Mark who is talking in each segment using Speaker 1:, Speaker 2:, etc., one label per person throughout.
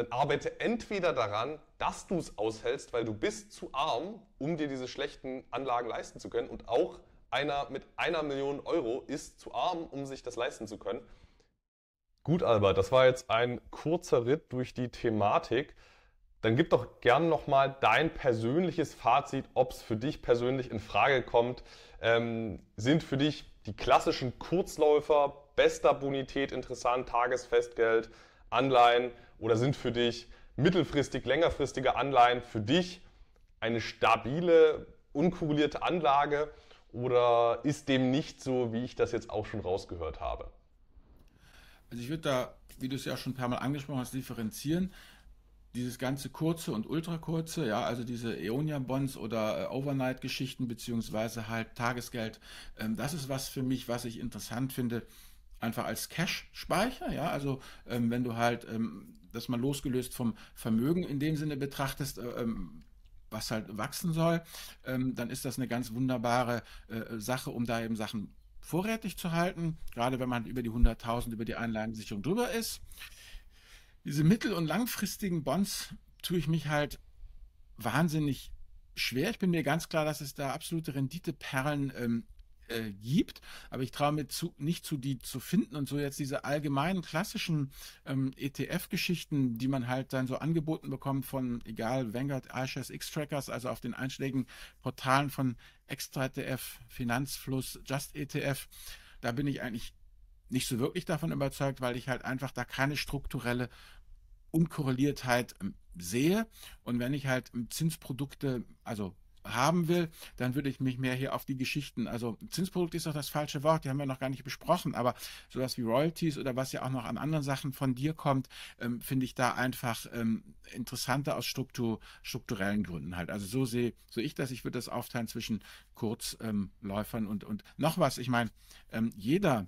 Speaker 1: dann arbeite entweder daran, dass du es aushältst, weil du bist zu arm, um dir diese schlechten Anlagen leisten zu können. Und auch einer mit einer Million Euro ist zu arm, um sich das leisten zu können. Gut, Albert, das war jetzt ein kurzer Ritt durch die Thematik. Dann gib doch gern nochmal dein persönliches Fazit, ob es für dich persönlich in Frage kommt. Ähm, sind für dich die klassischen Kurzläufer bester Bonität interessant, Tagesfestgeld, Anleihen oder sind für dich mittelfristig, längerfristige Anleihen für dich eine stabile, unkorrelierte Anlage oder ist dem nicht so, wie ich das jetzt auch schon rausgehört habe?
Speaker 2: Also ich würde da, wie du es ja schon ein paar Mal angesprochen hast, differenzieren. Dieses ganze kurze und ultrakurze, ja, also diese Eonia-Bonds oder äh, Overnight-Geschichten beziehungsweise halt Tagesgeld, ähm, das ist was für mich, was ich interessant finde, einfach als Cash-Speicher, ja, also ähm, wenn du halt ähm, das mal losgelöst vom Vermögen in dem Sinne betrachtest, äh, ähm, was halt wachsen soll, ähm, dann ist das eine ganz wunderbare äh, Sache, um da eben Sachen vorrätig zu halten, gerade wenn man über die 100.000 über die Einlagensicherung drüber ist. Diese mittel- und langfristigen Bonds tue ich mich halt wahnsinnig schwer. Ich bin mir ganz klar, dass es da absolute Renditeperlen ähm, äh, gibt, aber ich traue mir zu, nicht zu, die zu finden. Und so jetzt diese allgemeinen klassischen ähm, ETF-Geschichten, die man halt dann so angeboten bekommt von, egal, Vanguard, iShares, X-Trackers, also auf den einschlägigen Portalen von Extra ETF, Finanzfluss, Just ETF, da bin ich eigentlich nicht so wirklich davon überzeugt, weil ich halt einfach da keine strukturelle Unkorreliertheit ähm, sehe. Und wenn ich halt ähm, Zinsprodukte, also haben will, dann würde ich mich mehr hier auf die Geschichten, also Zinsprodukt ist doch das falsche Wort, die haben wir noch gar nicht besprochen, aber sowas wie Royalties oder was ja auch noch an anderen Sachen von dir kommt, ähm, finde ich da einfach ähm, interessanter aus Struktur, strukturellen Gründen halt. Also so sehe so ich das, ich würde das aufteilen zwischen Kurzläufern ähm, und, und noch was. Ich meine, ähm, jeder,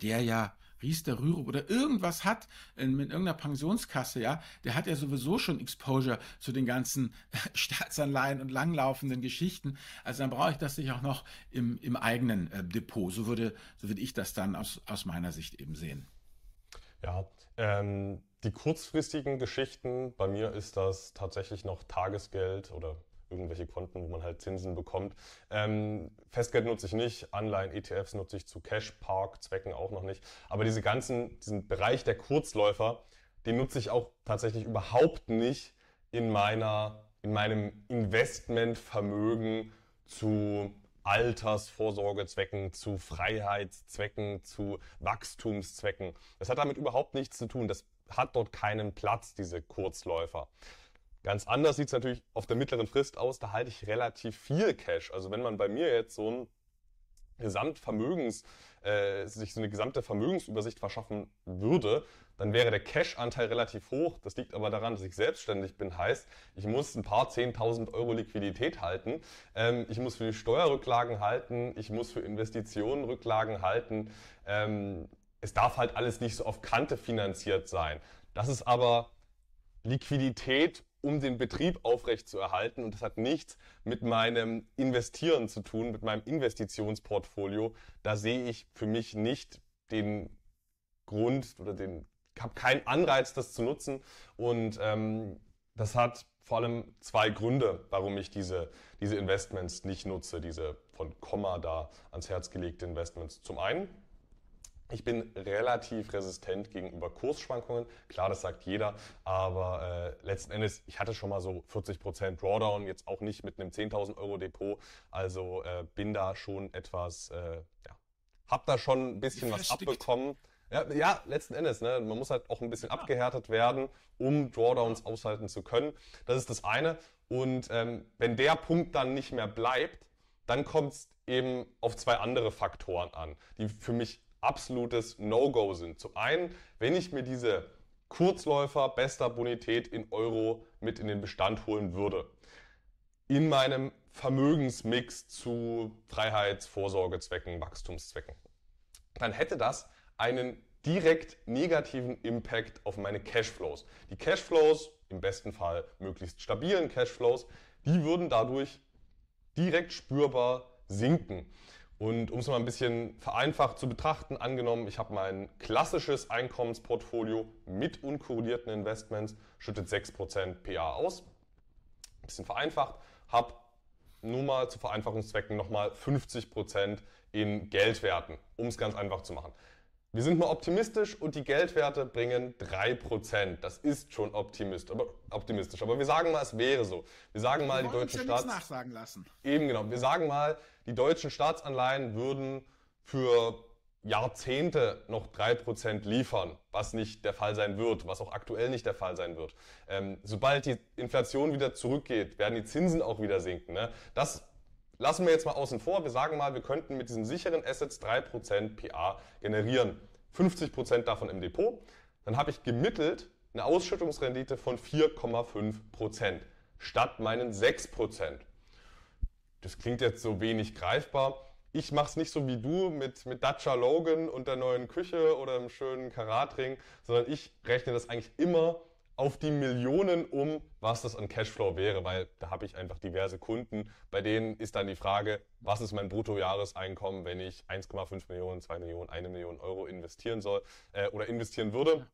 Speaker 2: der ja Riester Rürup oder irgendwas hat in, mit irgendeiner Pensionskasse, ja, der hat ja sowieso schon Exposure zu den ganzen Staatsanleihen und langlaufenden Geschichten. Also dann brauche ich das nicht auch noch im, im eigenen äh, Depot. So würde, so würde ich das dann aus, aus meiner Sicht eben sehen.
Speaker 1: Ja, ähm, die kurzfristigen Geschichten, bei mir ist das tatsächlich noch Tagesgeld oder irgendwelche Konten, wo man halt Zinsen bekommt. Ähm, Festgeld nutze ich nicht, Anleihen, ETFs nutze ich zu Cash Park Zwecken auch noch nicht. Aber diese ganzen, diesen Bereich der Kurzläufer, den nutze ich auch tatsächlich überhaupt nicht in meiner, in meinem Investmentvermögen zu Altersvorsorgezwecken, zu Freiheitszwecken, zu Wachstumszwecken. Das hat damit überhaupt nichts zu tun. Das hat dort keinen Platz, diese Kurzläufer. Ganz anders sieht es natürlich auf der mittleren Frist aus. Da halte ich relativ viel Cash. Also wenn man bei mir jetzt so ein Gesamtvermögens, äh, sich so eine gesamte Vermögensübersicht verschaffen würde, dann wäre der Cash-Anteil relativ hoch. Das liegt aber daran, dass ich selbstständig bin. Heißt, ich muss ein paar 10.000 Euro Liquidität halten. Ähm, ich muss für die Steuerrücklagen halten. Ich muss für Investitionen Rücklagen halten. Ähm, es darf halt alles nicht so auf Kante finanziert sein. Das ist aber Liquidität um den Betrieb aufrechtzuerhalten. Und das hat nichts mit meinem Investieren zu tun, mit meinem Investitionsportfolio. Da sehe ich für mich nicht den Grund oder den, habe keinen Anreiz, das zu nutzen. Und ähm, das hat vor allem zwei Gründe, warum ich diese, diese Investments nicht nutze, diese von Komma da ans Herz gelegte Investments. Zum einen ich bin relativ resistent gegenüber Kursschwankungen. Klar, das sagt jeder, aber äh, letzten Endes, ich hatte schon mal so 40% Drawdown, jetzt auch nicht mit einem 10.000 Euro Depot. Also äh, bin da schon etwas, äh, ja, hab da schon ein bisschen was abbekommen. Ja, ja, letzten Endes, ne? man muss halt auch ein bisschen ja. abgehärtet werden, um Drawdowns aushalten zu können. Das ist das eine. Und ähm, wenn der Punkt dann nicht mehr bleibt, dann kommt es eben auf zwei andere Faktoren an, die für mich absolutes No-Go sind. Zum einen, wenn ich mir diese Kurzläufer bester Bonität in Euro mit in den Bestand holen würde, in meinem Vermögensmix zu Freiheitsvorsorgezwecken, Wachstumszwecken, dann hätte das einen direkt negativen Impact auf meine Cashflows. Die Cashflows, im besten Fall möglichst stabilen Cashflows, die würden dadurch direkt spürbar sinken. Und um es mal ein bisschen vereinfacht zu betrachten, angenommen, ich habe mein klassisches Einkommensportfolio mit unkorrelierten Investments, schüttet 6% PA aus. Ein bisschen vereinfacht, habe nur mal zu Vereinfachungszwecken nochmal 50% in Geldwerten, um es ganz einfach zu machen. Wir sind mal optimistisch und die Geldwerte bringen 3%. Das ist schon optimistisch, aber, optimistisch. Aber wir sagen mal, es wäre so. Wir sagen mal, die deutschen
Speaker 2: Staats... nachsagen lassen.
Speaker 1: Eben genau. Wir sagen mal, die deutschen Staatsanleihen würden für Jahrzehnte noch 3% liefern, was nicht der Fall sein wird, was auch aktuell nicht der Fall sein wird. Ähm, sobald die Inflation wieder zurückgeht, werden die Zinsen auch wieder sinken. Ne? Das lassen wir jetzt mal außen vor. Wir sagen mal, wir könnten mit diesen sicheren Assets 3% PA generieren. 50% davon im Depot. Dann habe ich gemittelt eine Ausschüttungsrendite von 4,5% statt meinen 6%. Das klingt jetzt so wenig greifbar. Ich mache es nicht so wie du mit, mit Dacia Logan und der neuen Küche oder einem schönen Karatring, sondern ich rechne das eigentlich immer auf die Millionen um, was das an Cashflow wäre, weil da habe ich einfach diverse Kunden. Bei denen ist dann die Frage, was ist mein Bruttojahreseinkommen, wenn ich 1,5 Millionen, 2 Millionen, 1 Million Euro investieren soll äh, oder investieren würde.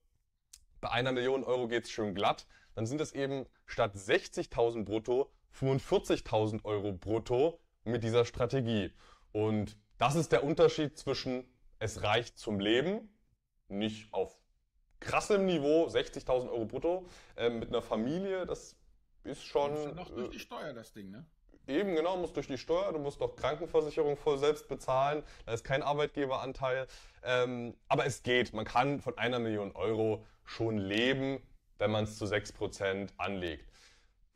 Speaker 1: Bei einer Million Euro geht es schön glatt. Dann sind es eben statt 60.000 brutto 45.000 Euro brutto mit dieser Strategie. Und das ist der Unterschied zwischen es reicht zum Leben, nicht auf krassem Niveau, 60.000 Euro brutto, äh, mit einer Familie, das ist schon. Das ist
Speaker 2: noch durch die Steuer das Ding, ne?
Speaker 1: Eben, genau, muss durch die Steuer, du musst doch Krankenversicherung voll selbst bezahlen, da ist kein Arbeitgeberanteil. Ähm, aber es geht, man kann von einer Million Euro schon leben, wenn man es zu 6% anlegt.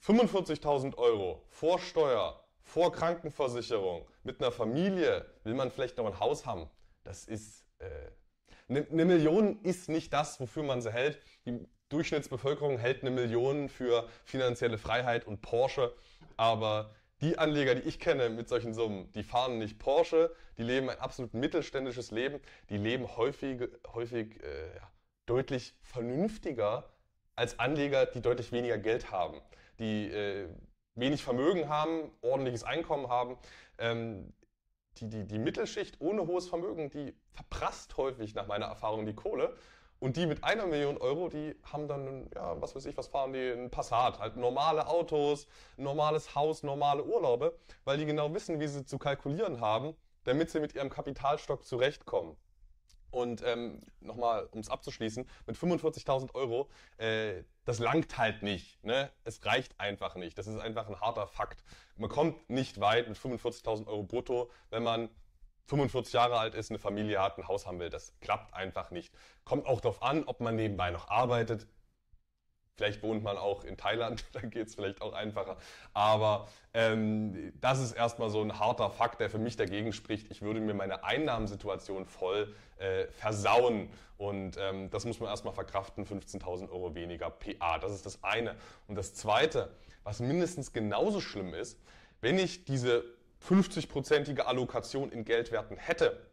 Speaker 1: 45.000 Euro vor Steuer, vor Krankenversicherung, mit einer Familie, will man vielleicht noch ein Haus haben. Das ist äh, eine, Million ist nicht das, wofür man sie hält. Die Durchschnittsbevölkerung hält eine Million für finanzielle Freiheit und Porsche. Aber die Anleger, die ich kenne mit solchen Summen, die fahren nicht Porsche, die leben ein absolut mittelständisches Leben, die leben häufig, häufig äh, deutlich vernünftiger als Anleger, die deutlich weniger Geld haben, die äh, wenig Vermögen haben, ordentliches Einkommen haben. Ähm, die, die, die Mittelschicht ohne hohes Vermögen, die verprasst häufig nach meiner Erfahrung die Kohle. Und die mit einer Million Euro, die haben dann, ja, was weiß ich, was fahren die? Ein Passat, halt normale Autos, normales Haus, normale Urlaube, weil die genau wissen, wie sie zu kalkulieren haben, damit sie mit ihrem Kapitalstock zurechtkommen. Und ähm, nochmal, um es abzuschließen, mit 45.000 Euro, äh, das langt halt nicht. Ne? Es reicht einfach nicht. Das ist einfach ein harter Fakt. Man kommt nicht weit mit 45.000 Euro brutto, wenn man 45 Jahre alt ist, eine Familie hat, ein Haus haben will. Das klappt einfach nicht. Kommt auch darauf an, ob man nebenbei noch arbeitet. Vielleicht wohnt man auch in Thailand, dann geht es vielleicht auch einfacher. Aber ähm, das ist erstmal so ein harter Fakt, der für mich dagegen spricht. Ich würde mir meine Einnahmensituation voll äh, versauen. Und ähm, das muss man erstmal verkraften, 15.000 Euro weniger PA. Das ist das eine. Und das zweite, was mindestens genauso schlimm ist, wenn ich diese 50-prozentige Allokation in Geldwerten hätte,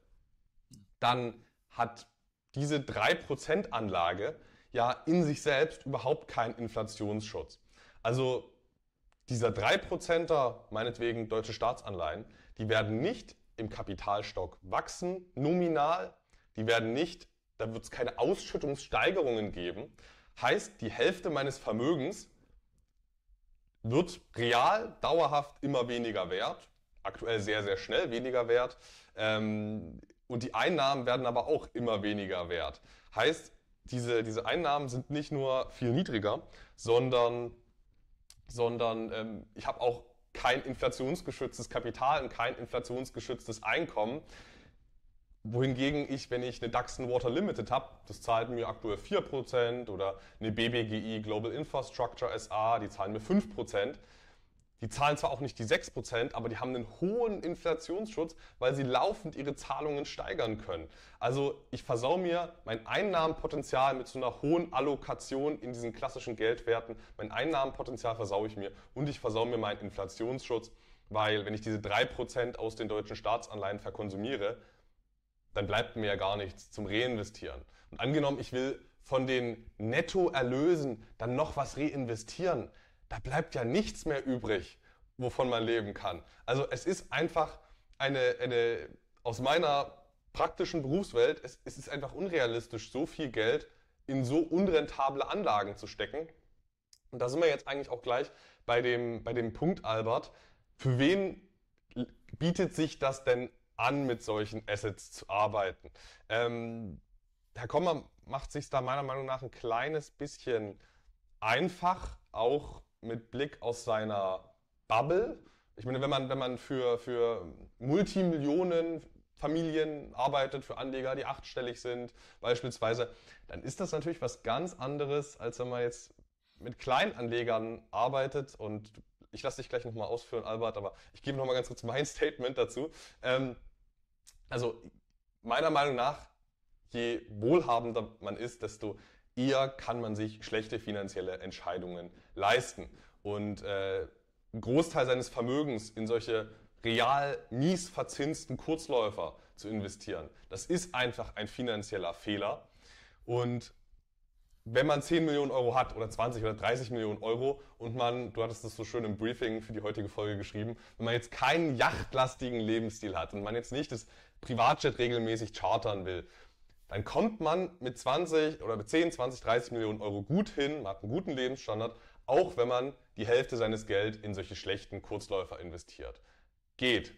Speaker 1: dann hat diese 3% Anlage ja in sich selbst überhaupt keinen Inflationsschutz. Also dieser 3%er, meinetwegen deutsche Staatsanleihen, die werden nicht im Kapitalstock wachsen, nominal, die werden nicht, da wird es keine Ausschüttungssteigerungen geben. Heißt, die Hälfte meines Vermögens wird real dauerhaft immer weniger wert, aktuell sehr, sehr schnell weniger wert. Ähm, und die Einnahmen werden aber auch immer weniger wert. Heißt, diese, diese Einnahmen sind nicht nur viel niedriger, sondern, sondern ähm, ich habe auch kein inflationsgeschütztes Kapital und kein inflationsgeschütztes Einkommen. Wohingegen ich, wenn ich eine DAX Water Limited habe, das zahlt mir aktuell 4% oder eine BBGI Global Infrastructure SA, die zahlen mir 5%, die zahlen zwar auch nicht die 6%, aber die haben einen hohen Inflationsschutz, weil sie laufend ihre Zahlungen steigern können. Also ich versau mir mein Einnahmenpotenzial mit so einer hohen Allokation in diesen klassischen Geldwerten. Mein Einnahmenpotenzial versau ich mir und ich versau mir meinen Inflationsschutz, weil wenn ich diese 3% aus den deutschen Staatsanleihen verkonsumiere, dann bleibt mir ja gar nichts zum Reinvestieren. Und angenommen, ich will von den Nettoerlösen dann noch was reinvestieren, da bleibt ja nichts mehr übrig, wovon man leben kann. Also es ist einfach eine, eine aus meiner praktischen Berufswelt, es, es ist einfach unrealistisch, so viel Geld in so unrentable Anlagen zu stecken. Und da sind wir jetzt eigentlich auch gleich bei dem, bei dem Punkt, Albert. Für wen bietet sich das denn an, mit solchen Assets zu arbeiten? Ähm, Herr Kommer macht sich da meiner Meinung nach ein kleines bisschen einfach, auch mit Blick aus seiner Bubble. Ich meine, wenn man, wenn man für, für Multimillionen Familien arbeitet, für Anleger, die achtstellig sind, beispielsweise, dann ist das natürlich was ganz anderes, als wenn man jetzt mit Kleinanlegern arbeitet und ich lasse dich gleich nochmal ausführen, Albert, aber ich gebe nochmal ganz kurz mein Statement dazu. Ähm, also meiner Meinung nach, je wohlhabender man ist, desto eher kann man sich schlechte finanzielle Entscheidungen leisten. Und äh, einen Großteil seines Vermögens in solche real mies verzinsten Kurzläufer zu investieren, das ist einfach ein finanzieller Fehler. Und wenn man 10 Millionen Euro hat oder 20 oder 30 Millionen Euro und man, du hattest das so schön im Briefing für die heutige Folge geschrieben, wenn man jetzt keinen yachtlastigen Lebensstil hat und man jetzt nicht das Privatjet regelmäßig chartern will, dann kommt man mit 20 oder mit 10, 20, 30 Millionen Euro gut hin, man hat einen guten Lebensstandard, auch wenn man die Hälfte seines Geld in solche schlechten Kurzläufer investiert. Geht.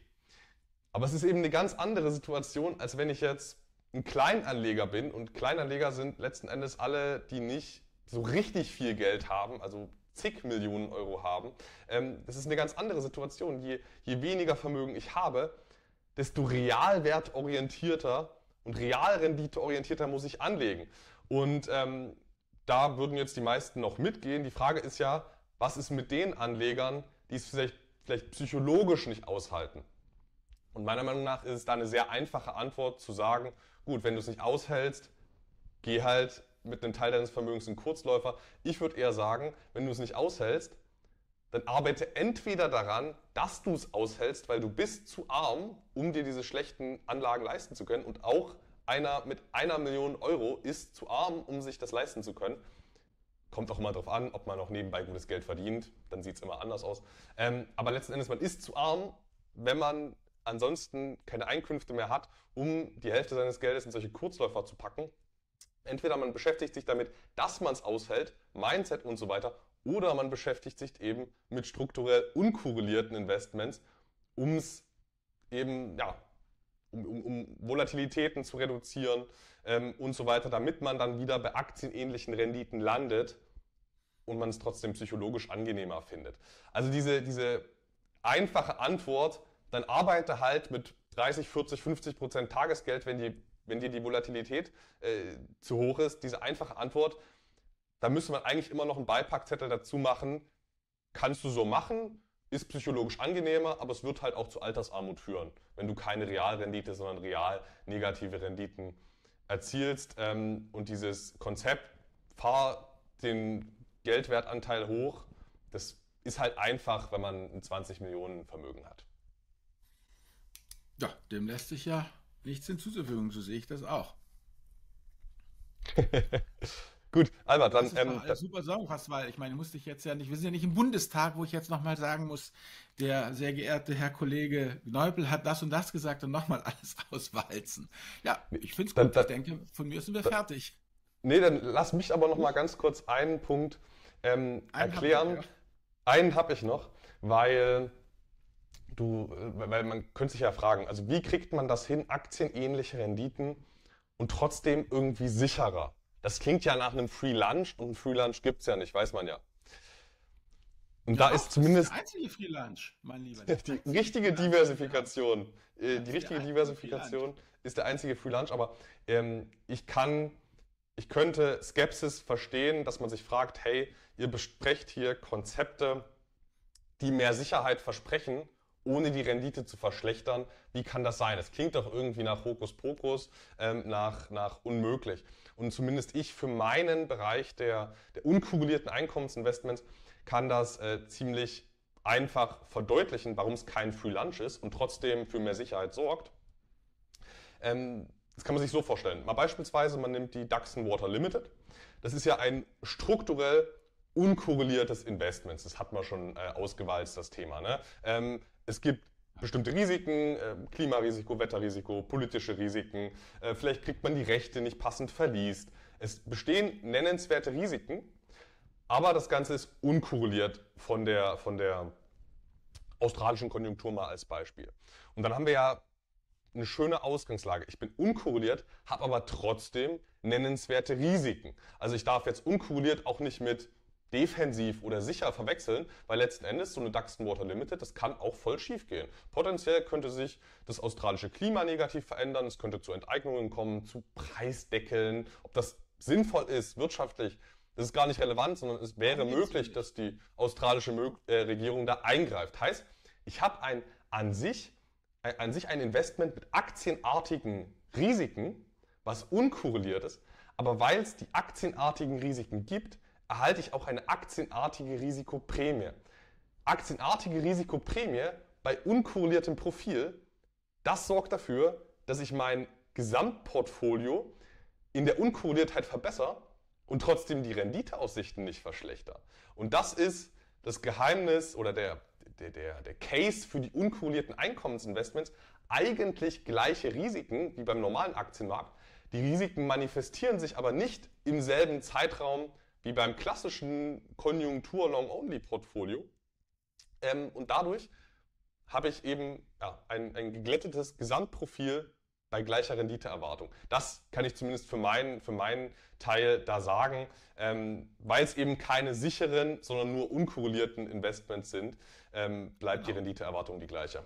Speaker 1: Aber es ist eben eine ganz andere Situation, als wenn ich jetzt ein Kleinanleger bin und Kleinanleger sind letzten Endes alle, die nicht so richtig viel Geld haben, also zig Millionen Euro haben. Ähm, das ist eine ganz andere Situation. Je, je weniger Vermögen ich habe, desto realwertorientierter und realrenditeorientierter muss ich anlegen. Und ähm, da würden jetzt die meisten noch mitgehen. Die Frage ist ja, was ist mit den Anlegern, die es vielleicht, vielleicht psychologisch nicht aushalten? Und meiner Meinung nach ist es da eine sehr einfache Antwort zu sagen, gut, wenn du es nicht aushältst, geh halt mit einem Teil deines Vermögens in Kurzläufer. Ich würde eher sagen, wenn du es nicht aushältst, dann arbeite entweder daran, dass du es aushältst, weil du bist zu arm, um dir diese schlechten Anlagen leisten zu können. Und auch einer mit einer Million Euro ist zu arm, um sich das leisten zu können. Kommt auch immer darauf an, ob man noch nebenbei gutes Geld verdient. Dann sieht es immer anders aus. Ähm, aber letzten Endes, man ist zu arm, wenn man ansonsten keine Einkünfte mehr hat, um die Hälfte seines Geldes in solche Kurzläufer zu packen. Entweder man beschäftigt sich damit, dass man es aushält, Mindset und so weiter, oder man beschäftigt sich eben mit strukturell unkorrelierten Investments, um es eben, ja, um, um, um, Volatilitäten zu reduzieren ähm, und so weiter, damit man dann wieder bei aktienähnlichen Renditen landet und man es trotzdem psychologisch angenehmer findet. Also diese, diese einfache Antwort, dann arbeite halt mit 30, 40, 50 Prozent Tagesgeld, wenn, die, wenn dir die Volatilität äh, zu hoch ist. Diese einfache Antwort, da müsste man eigentlich immer noch einen Beipackzettel dazu machen. Kannst du so machen, ist psychologisch angenehmer, aber es wird halt auch zu Altersarmut führen, wenn du keine Realrendite, sondern real negative Renditen erzielst. Ähm, und dieses Konzept, fahr den Geldwertanteil hoch, das ist halt einfach, wenn man ein 20 Millionen Vermögen hat.
Speaker 2: Ja, dem lässt sich ja nichts hinzuzufügen, so sehe ich das auch.
Speaker 1: Gut, Albert, dann.
Speaker 2: Das ist ähm, alles super zusammengefasst, weil ich meine, musste ich jetzt ja nicht, wir sind ja nicht im Bundestag, wo ich jetzt nochmal sagen muss, der sehr geehrte Herr Kollege Neupel hat das und das gesagt und nochmal alles auswalzen. Ja, ich finde es gut. Dann, ich denke, von mir sind wir dann, fertig.
Speaker 1: Nee, dann lass mich aber nochmal ganz kurz einen Punkt ähm, erklären. Hab. Einen habe ich noch, weil du, äh, weil man könnte sich ja fragen, also wie kriegt man das hin, aktienähnliche Renditen und trotzdem irgendwie sicherer? Das klingt ja nach einem Free Lunch und ein Free Lunch gibt es ja nicht, weiß man ja. Und ja, da ist zumindest. Das
Speaker 2: ist der einzige Free Lunch, mein Lieber.
Speaker 1: Die richtige Diversifikation. Äh, die richtige Diversifikation ist der einzige Free Lunch, aber ähm, ich kann, ich könnte Skepsis verstehen, dass man sich fragt, hey, ihr besprecht hier Konzepte, die mehr Sicherheit versprechen ohne die Rendite zu verschlechtern. Wie kann das sein? Es klingt doch irgendwie nach Hokuspokus, ähm, nach, nach unmöglich. Und zumindest ich für meinen Bereich der, der unkumulierten Einkommensinvestments kann das äh, ziemlich einfach verdeutlichen, warum es kein Free Lunch ist und trotzdem für mehr Sicherheit sorgt. Ähm, das kann man sich so vorstellen. Mal beispielsweise, man nimmt die Daxon Water Limited. Das ist ja ein strukturell unkorreliertes Investment. Das hat man schon äh, ausgewalzt, das Thema. Ne? Ähm, es gibt bestimmte Risiken, äh, Klimarisiko, Wetterrisiko, politische Risiken, äh, vielleicht kriegt man die Rechte nicht passend verliest. Es bestehen nennenswerte Risiken, aber das Ganze ist unkorreliert von der, von der australischen Konjunktur mal als Beispiel. Und dann haben wir ja eine schöne Ausgangslage. Ich bin unkorreliert, habe aber trotzdem nennenswerte Risiken. Also ich darf jetzt unkorreliert auch nicht mit defensiv oder sicher verwechseln, weil letzten Endes so eine Duxton Water Limited, das kann auch voll schief gehen. Potenziell könnte sich das australische Klima negativ verändern, es könnte zu Enteignungen kommen, zu Preisdeckeln. Ob das sinnvoll ist, wirtschaftlich, das ist gar nicht relevant, sondern es wäre möglich, dass die australische äh, Regierung da eingreift. Heißt, ich habe ein an sich, ein, an sich ein Investment mit aktienartigen Risiken, was unkorreliert ist, aber weil es die aktienartigen Risiken gibt, erhalte ich auch eine aktienartige Risikoprämie. Aktienartige Risikoprämie bei unkorreliertem Profil, das sorgt dafür, dass ich mein Gesamtportfolio in der Unkorreliertheit verbessere und trotzdem die Renditeaussichten nicht verschlechtere. Und das ist das Geheimnis oder der, der, der, der Case für die unkorrelierten Einkommensinvestments. Eigentlich gleiche Risiken wie beim normalen Aktienmarkt. Die Risiken manifestieren sich aber nicht im selben Zeitraum wie beim klassischen Konjunktur-Long-Only-Portfolio. Ähm, und dadurch habe ich eben ja, ein, ein geglättetes Gesamtprofil bei gleicher Renditeerwartung. Das kann ich zumindest für meinen, für meinen Teil da sagen, ähm, weil es eben keine sicheren, sondern nur unkorrelierten Investments sind, ähm, bleibt genau. die Renditeerwartung die gleiche.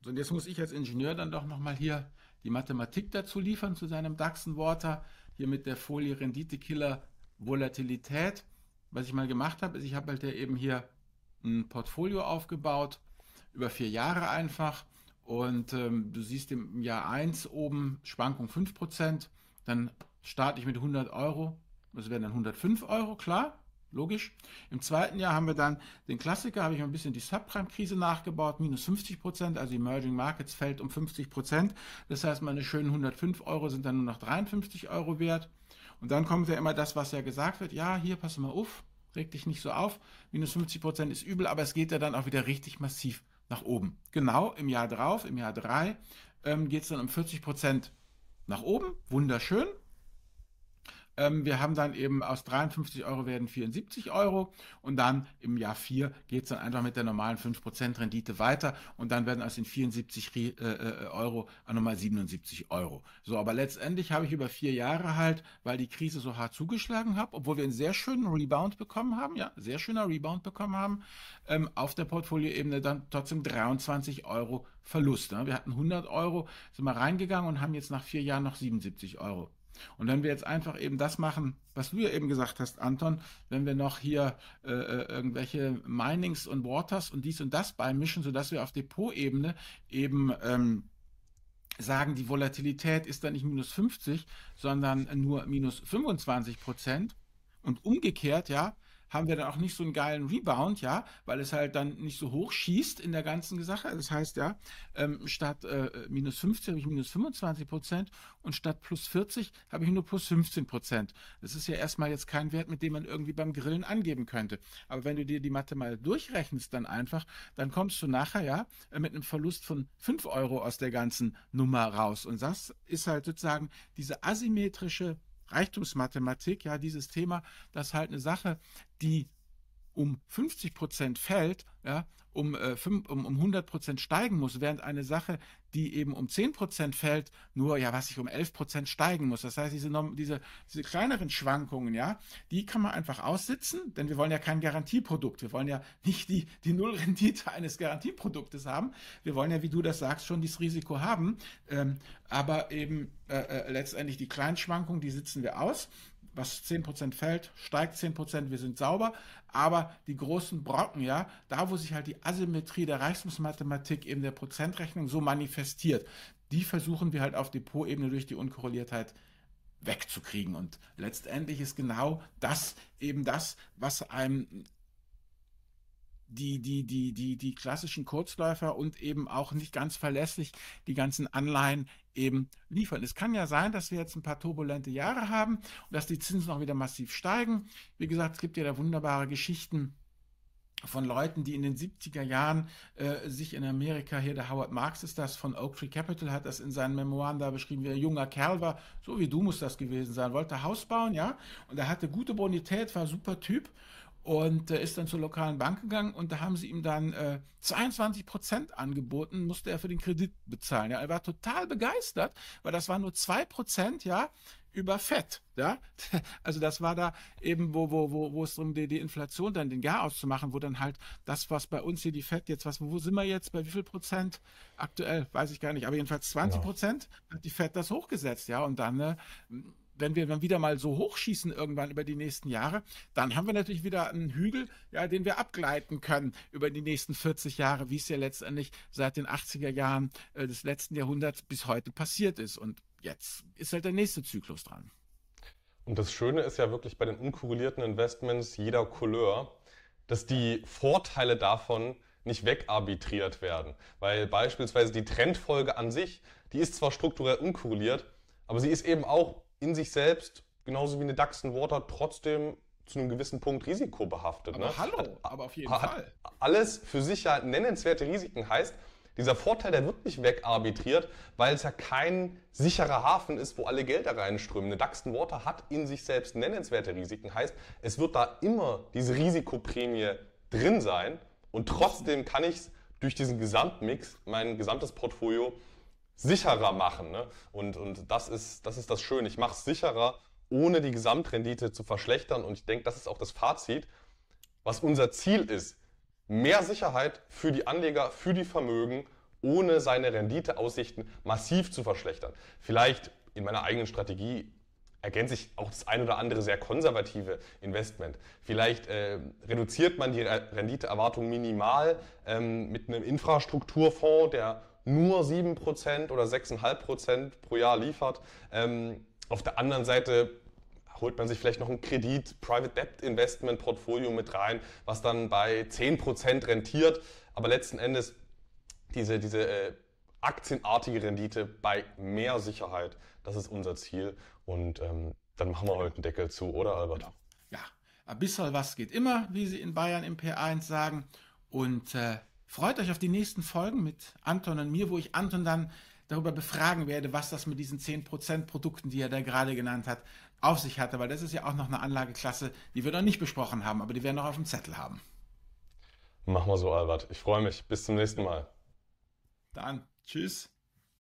Speaker 2: So, und jetzt muss ich als Ingenieur dann doch nochmal hier die Mathematik dazu liefern zu seinem DAXen-Water, hier mit der Folie Renditekiller Volatilität. Was ich mal gemacht habe, ist, ich habe halt ja eben hier ein Portfolio aufgebaut, über vier Jahre einfach. Und ähm, du siehst im Jahr 1 oben Schwankung 5%, dann starte ich mit 100 Euro, das wären dann 105 Euro, klar, logisch. Im zweiten Jahr haben wir dann den Klassiker, habe ich ein bisschen die Subprime-Krise nachgebaut, minus 50% also Emerging Markets fällt um 50% Das heißt, meine schönen 105 Euro sind dann nur noch 53 Euro wert. Und dann kommt ja immer das, was ja gesagt wird, ja, hier, pass mal auf, reg dich nicht so auf, minus 50 Prozent ist übel, aber es geht ja dann auch wieder richtig massiv nach oben. Genau, im Jahr drauf, im Jahr 3, ähm, geht es dann um 40 Prozent nach oben, wunderschön. Ähm, wir haben dann eben aus 53 Euro werden 74 Euro und dann im Jahr 4 geht es dann einfach mit der normalen 5% Rendite weiter und dann werden aus den 74 äh, äh, Euro nochmal 77 Euro. So, aber letztendlich habe ich über vier Jahre halt, weil die Krise so hart zugeschlagen hat, obwohl wir einen sehr schönen Rebound bekommen haben, ja, sehr schöner Rebound bekommen haben, ähm, auf der Portfolioebene dann trotzdem 23 Euro Verlust. Ne? Wir hatten 100 Euro, sind mal reingegangen und haben jetzt nach vier Jahren noch 77 Euro und wenn wir jetzt einfach eben das machen, was du ja eben gesagt hast, Anton, wenn wir noch hier äh, äh, irgendwelche Minings und Waters und dies und das beimischen, sodass wir auf Depotebene eben ähm, sagen, die Volatilität ist dann nicht minus 50, sondern nur minus 25 Prozent. Und umgekehrt, ja, haben wir dann auch nicht so einen geilen Rebound, ja, weil es halt dann nicht so hoch schießt in der ganzen Sache. Das heißt, ja, ähm, statt äh, minus 50 habe ich minus 25 Prozent und statt plus 40 habe ich nur plus 15 Prozent. Das ist ja erstmal jetzt kein Wert, mit dem man irgendwie beim Grillen angeben könnte. Aber wenn du dir die Mathe mal durchrechnest, dann einfach, dann kommst du nachher, ja, äh, mit einem Verlust von 5 Euro aus der ganzen Nummer raus. Und das ist halt sozusagen diese asymmetrische Reichtumsmathematik, ja, dieses Thema, das ist halt eine Sache, die um 50 Prozent fällt, ja, um, äh, fünf, um, um 100 Prozent steigen muss, während eine Sache, die eben um 10 Prozent fällt, nur, ja, was ich um 11 Prozent steigen muss. Das heißt, diese, diese, diese kleineren Schwankungen, ja, die kann man einfach aussitzen, denn wir wollen ja kein Garantieprodukt. Wir wollen ja nicht die, die Nullrendite eines Garantieproduktes haben. Wir wollen ja, wie du das sagst, schon dieses Risiko haben. Ähm, aber eben äh, äh, letztendlich die kleinen Schwankungen, die sitzen wir aus was 10% fällt, steigt 10%, wir sind sauber. Aber die großen Brocken, ja, da wo sich halt die Asymmetrie der Reichtumsmathematik eben der Prozentrechnung so manifestiert, die versuchen wir halt auf Depotebene durch die Unkorreliertheit wegzukriegen. Und letztendlich ist genau das eben das, was einem die, die, die, die, die klassischen Kurzläufer und eben auch nicht ganz verlässlich die ganzen Anleihen eben liefern. Es kann ja sein, dass wir jetzt ein paar turbulente Jahre haben und dass die Zinsen auch wieder massiv steigen. Wie gesagt, es gibt ja da wunderbare Geschichten von Leuten, die in den 70er Jahren äh, sich in Amerika, hier der Howard Marks ist das, von Oak Tree Capital, hat das in seinen Memoiren da beschrieben, wie ein junger Kerl war, so wie du muss das gewesen sein, wollte Haus bauen, ja, und er hatte gute Bonität, war super Typ und äh, ist dann zur lokalen Bank gegangen und da haben sie ihm dann äh, 22 Prozent angeboten, musste er für den Kredit bezahlen. Ja, er war total begeistert, weil das waren nur zwei Prozent, ja, über Fett. Ja? Also das war da eben, wo, wo, wo, wo es darum die, die Inflation dann den Jahr auszumachen, wo dann halt das, was bei uns hier die Fett jetzt, was, wo sind wir jetzt, bei wie viel Prozent aktuell, weiß ich gar nicht, aber jedenfalls 20 Prozent ja. hat die Fett das hochgesetzt, ja, und dann, äh, wenn wir dann wieder mal so hochschießen irgendwann über die nächsten Jahre, dann haben wir natürlich wieder einen Hügel, ja, den wir abgleiten können über die nächsten 40 Jahre, wie es ja letztendlich seit den 80er Jahren äh, des letzten Jahrhunderts bis heute passiert ist. Und jetzt ist halt der nächste Zyklus dran.
Speaker 1: Und das Schöne ist ja wirklich bei den unkorrelierten Investments jeder Couleur, dass die Vorteile davon nicht wegarbitriert werden. Weil beispielsweise die Trendfolge an sich, die ist zwar strukturell unkorreliert, aber sie ist eben auch in sich selbst, genauso wie eine DAX und Water, trotzdem zu einem gewissen Punkt risikobehaftet.
Speaker 2: Aber
Speaker 1: ne?
Speaker 2: hallo, hat, aber auf jeden Fall.
Speaker 1: Alles für sich ja nennenswerte Risiken heißt, dieser Vorteil, der wird nicht wegarbitriert, weil es ja kein sicherer Hafen ist, wo alle Gelder reinströmen. Eine Duxton Water hat in sich selbst nennenswerte Risiken. Heißt, es wird da immer diese Risikoprämie drin sein und trotzdem kann ich es durch diesen Gesamtmix, mein gesamtes Portfolio, sicherer machen. Ne? Und, und das, ist, das ist das Schöne. Ich mache es sicherer, ohne die Gesamtrendite zu verschlechtern. Und ich denke, das ist auch das Fazit, was unser Ziel ist mehr Sicherheit für die Anleger, für die Vermögen, ohne seine Renditeaussichten massiv zu verschlechtern. Vielleicht in meiner eigenen Strategie ergänze ich auch das ein oder andere sehr konservative Investment. Vielleicht äh, reduziert man die Renditeerwartung minimal ähm, mit einem Infrastrukturfonds, der nur 7% oder 6,5% pro Jahr liefert. Ähm, auf der anderen Seite holt man sich vielleicht noch ein Kredit, Private Debt Investment Portfolio mit rein, was dann bei 10% rentiert, aber letzten Endes diese, diese äh, aktienartige Rendite bei mehr Sicherheit, das ist unser Ziel und ähm, dann machen wir heute einen Deckel zu, oder Albert? Genau.
Speaker 2: Ja, ein bisschen was geht immer, wie sie in Bayern im P1 sagen und äh, freut euch auf die nächsten Folgen mit Anton und mir, wo ich Anton dann darüber befragen werde, was das mit diesen 10% Produkten, die er da gerade genannt hat, auf sich hatte, weil das ist ja auch noch eine Anlageklasse, die wir noch nicht besprochen haben, aber die wir noch auf dem Zettel haben.
Speaker 1: Machen wir so, Albert. Ich freue mich. Bis zum nächsten Mal.
Speaker 2: Dann, tschüss.